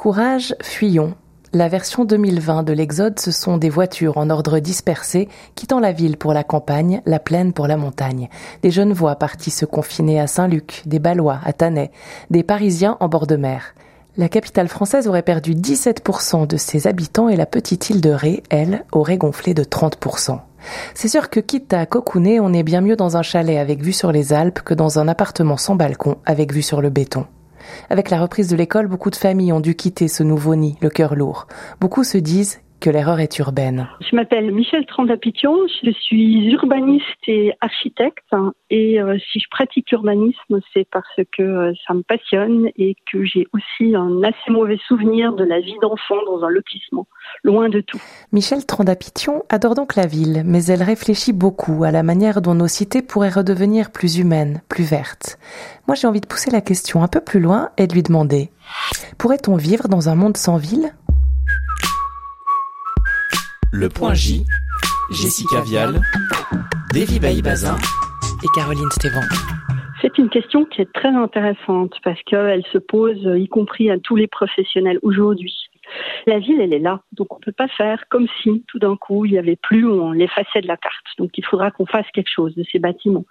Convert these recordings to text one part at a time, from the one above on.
Courage, fuyons. La version 2020 de l'Exode, ce sont des voitures en ordre dispersé, quittant la ville pour la campagne, la plaine pour la montagne. Des jeunes voix partis se confiner à Saint-Luc, des Balois à Tannay, des Parisiens en bord de mer. La capitale française aurait perdu 17% de ses habitants et la petite île de Ré, elle, aurait gonflé de 30%. C'est sûr que quitte à cocooner, on est bien mieux dans un chalet avec vue sur les Alpes que dans un appartement sans balcon avec vue sur le béton. Avec la reprise de l'école, beaucoup de familles ont dû quitter ce nouveau nid, le cœur lourd. Beaucoup se disent que l'erreur est urbaine. Je m'appelle Michel Trandapition, je suis urbaniste et architecte et euh, si je pratique l'urbanisme, c'est parce que euh, ça me passionne et que j'ai aussi un assez mauvais souvenir de la vie d'enfant dans un lotissement, loin de tout. Michel Trandapition adore donc la ville, mais elle réfléchit beaucoup à la manière dont nos cités pourraient redevenir plus humaines, plus vertes. Moi, j'ai envie de pousser la question un peu plus loin et de lui demander pourrait-on vivre dans un monde sans ville? Le Point J, Jessica Vial, Davy Bailly-Bazin et Caroline Stévan. C'est une question qui est très intéressante parce qu'elle se pose y compris à tous les professionnels aujourd'hui. La ville, elle est là, donc on ne peut pas faire comme si tout d'un coup il n'y avait plus, on l'effaçait de la carte. Donc il faudra qu'on fasse quelque chose de ces bâtiments.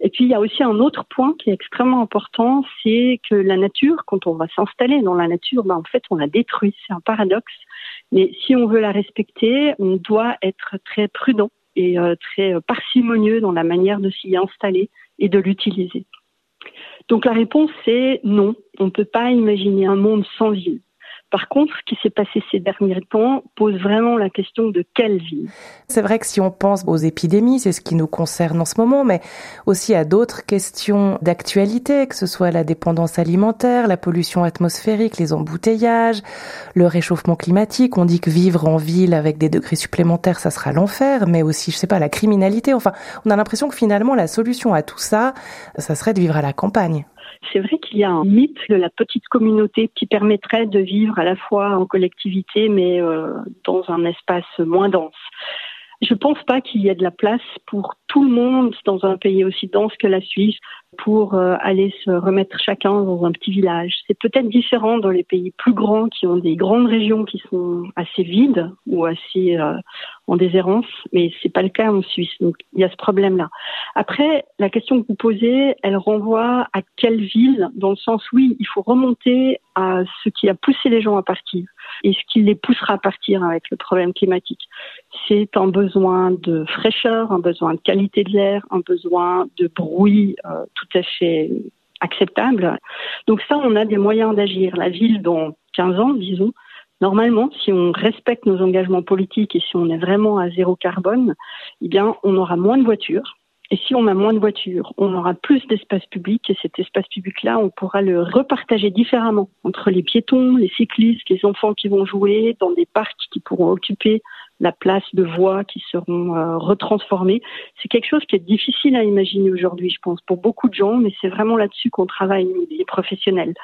Et puis il y a aussi un autre point qui est extrêmement important, c'est que la nature, quand on va s'installer dans la nature, ben, en fait on la détruit. C'est un paradoxe. Mais si on veut la respecter, on doit être très prudent et euh, très parcimonieux dans la manière de s'y installer et de l'utiliser. Donc la réponse c'est non, on ne peut pas imaginer un monde sans ville. Par contre, ce qui s'est passé ces derniers temps pose vraiment la question de quelle ville. C'est vrai que si on pense aux épidémies, c'est ce qui nous concerne en ce moment, mais aussi à d'autres questions d'actualité, que ce soit la dépendance alimentaire, la pollution atmosphérique, les embouteillages, le réchauffement climatique. On dit que vivre en ville avec des degrés supplémentaires, ça sera l'enfer, mais aussi, je sais pas, la criminalité. Enfin, on a l'impression que finalement, la solution à tout ça, ça serait de vivre à la campagne. C'est vrai qu'il y a un mythe de la petite communauté qui permettrait de vivre à la fois en collectivité mais euh, dans un espace moins dense. Je ne pense pas qu'il y ait de la place pour tout le monde dans un pays aussi dense que la Suisse pour euh, aller se remettre chacun dans un petit village. C'est peut-être différent dans les pays plus grands qui ont des grandes régions qui sont assez vides ou assez euh, en déshérence, mais c'est pas le cas en Suisse. Donc il y a ce problème-là. Après, la question que vous posez, elle renvoie à quelle ville Dans le sens, oui, il faut remonter à ce qui a poussé les gens à partir et ce qui les poussera à partir avec le problème climatique. C'est un besoin de fraîcheur, un besoin de qualité de l'air, un besoin de bruit euh, tout à fait acceptable. Donc ça, on a des moyens d'agir. La ville, dans 15 ans, disons, normalement, si on respecte nos engagements politiques et si on est vraiment à zéro carbone, eh bien, on aura moins de voitures. Et si on a moins de voitures, on aura plus d'espace public et cet espace public-là, on pourra le repartager différemment entre les piétons, les cyclistes, les enfants qui vont jouer dans des parcs qui pourront occuper la place de voies qui seront euh, retransformées. C'est quelque chose qui est difficile à imaginer aujourd'hui, je pense, pour beaucoup de gens, mais c'est vraiment là-dessus qu'on travaille, les professionnels.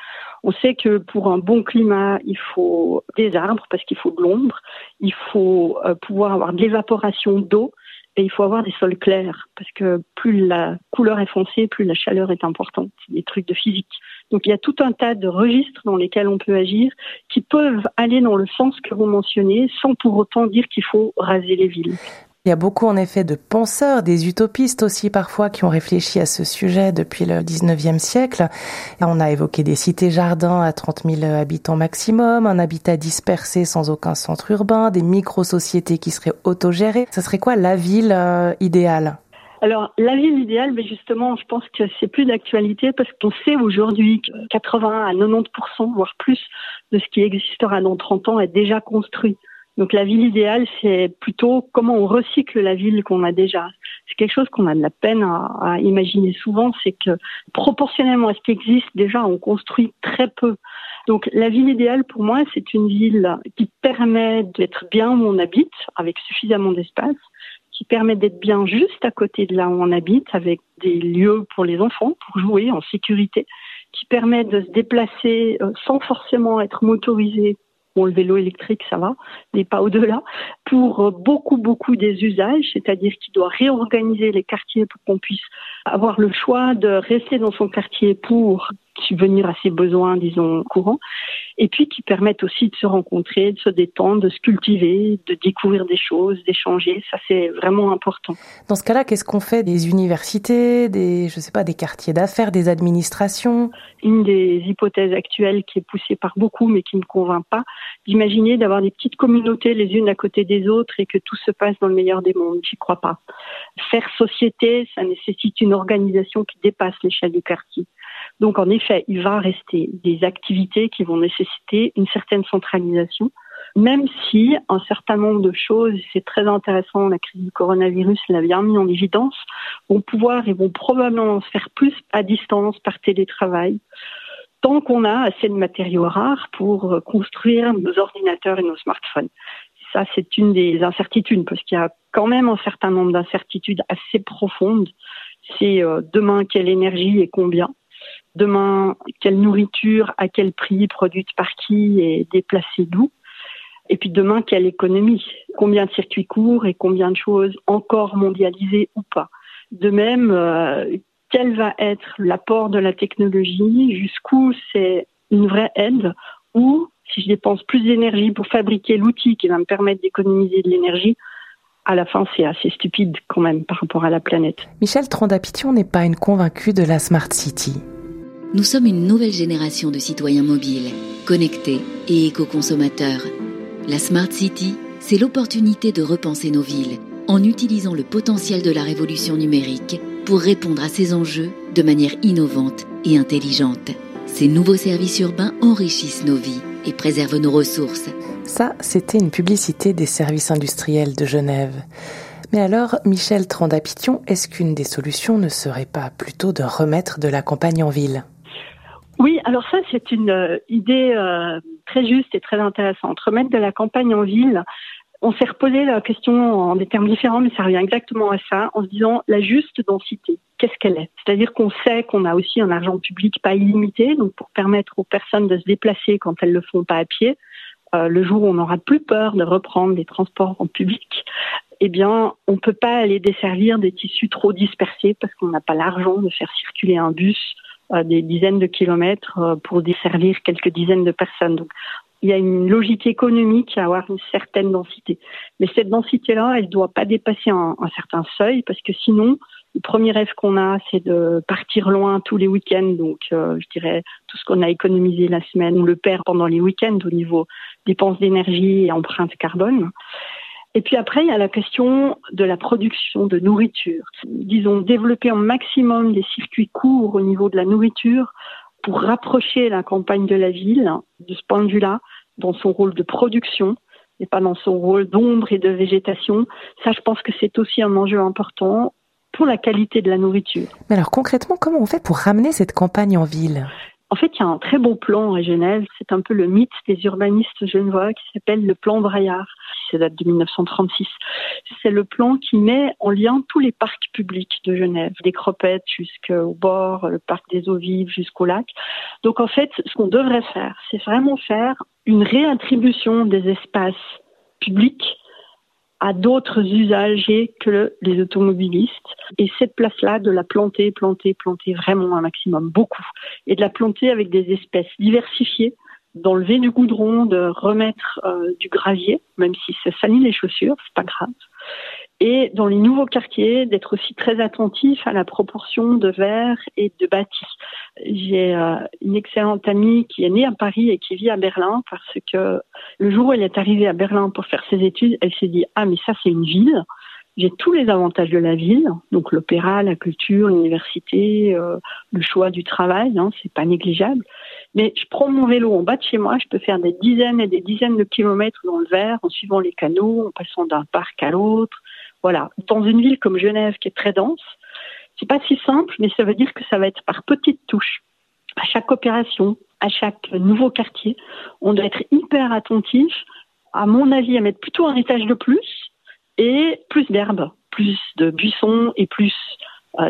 On sait que pour un bon climat, il faut des arbres parce qu'il faut de l'ombre, il faut euh, pouvoir avoir de l'évaporation d'eau, et il faut avoir des sols clairs, parce que plus la couleur est foncée, plus la chaleur est importante. C'est des trucs de physique. Donc il y a tout un tas de registres dans lesquels on peut agir qui peuvent aller dans le sens que vous mentionnez, sans pour autant dire qu'il faut raser les villes. Il y a beaucoup en effet de penseurs, des utopistes aussi parfois qui ont réfléchi à ce sujet depuis le 19e siècle. On a évoqué des cités-jardins à 30 000 habitants maximum, un habitat dispersé sans aucun centre urbain, des micro-sociétés qui seraient autogérées. Ce serait quoi la ville euh, idéale? Alors, la ville idéale, mais justement, je pense que c'est plus d'actualité parce qu'on sait aujourd'hui que 80 à 90%, voire plus, de ce qui existera dans 30 ans est déjà construit. Donc la ville idéale, c'est plutôt comment on recycle la ville qu'on a déjà. C'est quelque chose qu'on a de la peine à, imaginer souvent, c'est que proportionnellement à ce qui existe déjà, on construit très peu. Donc la ville idéale pour moi, c'est une ville qui permet d'être bien où on habite, avec suffisamment d'espace, qui permet d'être bien juste à côté de là où on habite, avec des lieux pour les enfants, pour jouer en sécurité, qui permet de se déplacer euh, sans forcément être motorisé Bon, le vélo électrique, ça va, mais pas au-delà. Pour euh, beaucoup, beaucoup des usages, c'est-à-dire qu'il doit réorganiser les quartiers pour qu'on puisse avoir le choix de rester dans son quartier pour subvenir à ses besoins, disons, courants, et puis qui permettent aussi de se rencontrer, de se détendre, de se cultiver, de découvrir des choses, d'échanger. Ça, c'est vraiment important. Dans ce cas-là, qu'est-ce qu'on fait? Des universités, des, je sais pas, des quartiers d'affaires, des administrations? Une des hypothèses actuelles qui est poussée par beaucoup, mais qui ne convainc pas, d'imaginer d'avoir des petites communautés les unes à côté des autres et que tout se passe dans le meilleur des mondes. J'y crois pas. Faire société, ça nécessite une organisation qui dépasse l'échelle du quartier. Donc en effet, il va rester des activités qui vont nécessiter une certaine centralisation, même si un certain nombre de choses, c'est très intéressant, la crise du coronavirus l'a bien mis en évidence, vont pouvoir et vont probablement se faire plus à distance par télétravail, tant qu'on a assez de matériaux rares pour construire nos ordinateurs et nos smartphones. Ça, c'est une des incertitudes, parce qu'il y a quand même un certain nombre d'incertitudes assez profondes. C'est euh, demain quelle énergie et combien Demain, quelle nourriture, à quel prix, produite par qui et déplacée d'où Et puis demain, quelle économie Combien de circuits courts et combien de choses encore mondialisées ou pas De même, euh, quel va être l'apport de la technologie Jusqu'où c'est une vraie aide Ou si je dépense plus d'énergie pour fabriquer l'outil qui va me permettre d'économiser de l'énergie, à la fin, c'est assez stupide quand même par rapport à la planète. Michel Trondapition n'est pas une convaincue de la Smart City. Nous sommes une nouvelle génération de citoyens mobiles, connectés et éco-consommateurs. La Smart City, c'est l'opportunité de repenser nos villes en utilisant le potentiel de la révolution numérique pour répondre à ces enjeux de manière innovante et intelligente. Ces nouveaux services urbains enrichissent nos vies et préservent nos ressources. Ça, c'était une publicité des services industriels de Genève. Mais alors, Michel Trandapition, est-ce qu'une des solutions ne serait pas plutôt de remettre de la campagne en ville? Oui, alors ça, c'est une euh, idée euh, très juste et très intéressante. Remettre de la campagne en ville, on s'est reposé la question en des termes différents, mais ça revient exactement à ça, en se disant la juste densité, qu'est-ce qu'elle est? C'est-à-dire qu'on sait qu'on a aussi un argent public pas illimité, donc pour permettre aux personnes de se déplacer quand elles le font pas à pied, euh, le jour où on n'aura plus peur de reprendre les transports en public, eh bien, on ne peut pas aller desservir des tissus trop dispersés parce qu'on n'a pas l'argent de faire circuler un bus des dizaines de kilomètres euh, pour desservir quelques dizaines de personnes. Donc, il y a une logique économique à avoir une certaine densité. Mais cette densité-là, elle ne doit pas dépasser un, certain seuil parce que sinon, le premier rêve qu'on a, c'est de partir loin tous les week-ends. Donc, euh, je dirais, tout ce qu'on a économisé la semaine, on le perd pendant les week-ends au niveau dépenses d'énergie et empreinte carbone. Et puis après, il y a la question de la production de nourriture. Disons, développer un maximum des circuits courts au niveau de la nourriture pour rapprocher la campagne de la ville, de ce point de vue-là, dans son rôle de production et pas dans son rôle d'ombre et de végétation. Ça, je pense que c'est aussi un enjeu important pour la qualité de la nourriture. Mais alors concrètement, comment on fait pour ramener cette campagne en ville? En fait, il y a un très beau plan à Genève. C'est un peu le mythe des urbanistes genevois qui s'appelle le plan Braillard. Ça date de 1936. C'est le plan qui met en lien tous les parcs publics de Genève, des cropettes jusqu'au bord, le parc des eaux vives jusqu'au lac. Donc en fait, ce qu'on devrait faire, c'est vraiment faire une réattribution des espaces publics à d'autres usagers que les automobilistes. Et cette place-là, de la planter, planter, planter vraiment un maximum, beaucoup. Et de la planter avec des espèces diversifiées, d'enlever du goudron, de remettre euh, du gravier, même si ça salit les chaussures, c'est pas grave et dans les nouveaux quartiers, d'être aussi très attentif à la proportion de verre et de bâtis. J'ai euh, une excellente amie qui est née à Paris et qui vit à Berlin parce que le jour où elle est arrivée à Berlin pour faire ses études, elle s'est dit ah mais ça c'est une ville. J'ai tous les avantages de la ville, donc l'opéra, la culture, l'université, euh, le choix du travail, hein, c'est pas négligeable. Mais je prends mon vélo en bas de chez moi, je peux faire des dizaines et des dizaines de kilomètres dans le verre en suivant les canaux, en passant d'un parc à l'autre, voilà. Dans une ville comme Genève qui est très dense, c'est pas si simple, mais ça veut dire que ça va être par petites touches. À chaque opération, à chaque nouveau quartier, on doit être hyper attentif, à mon avis, à mettre plutôt un étage de plus et plus d'herbes, plus de buissons et plus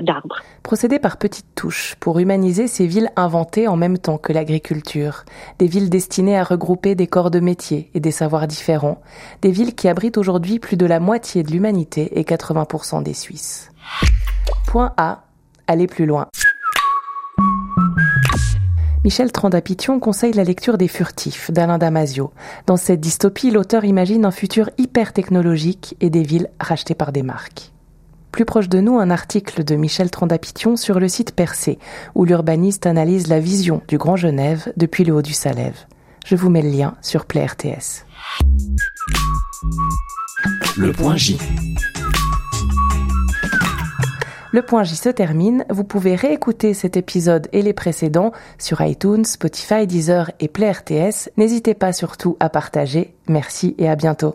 d'arbres. Procéder par petites touches pour humaniser ces villes inventées en même temps que l'agriculture, des villes destinées à regrouper des corps de métiers et des savoirs différents, des villes qui abritent aujourd'hui plus de la moitié de l'humanité et 80% des Suisses. Point A, aller plus loin. Michel Trandapition conseille la lecture des Furtifs d'Alain Damasio. Dans cette dystopie, l'auteur imagine un futur hyper technologique et des villes rachetées par des marques. Plus proche de nous, un article de Michel Trandapition sur le site Percé, où l'urbaniste analyse la vision du Grand Genève depuis le haut du Salève. Je vous mets le lien sur Play RTS. Le point J. Le point J se termine. Vous pouvez réécouter cet épisode et les précédents sur iTunes, Spotify, Deezer et Play RTS. N'hésitez pas surtout à partager. Merci et à bientôt.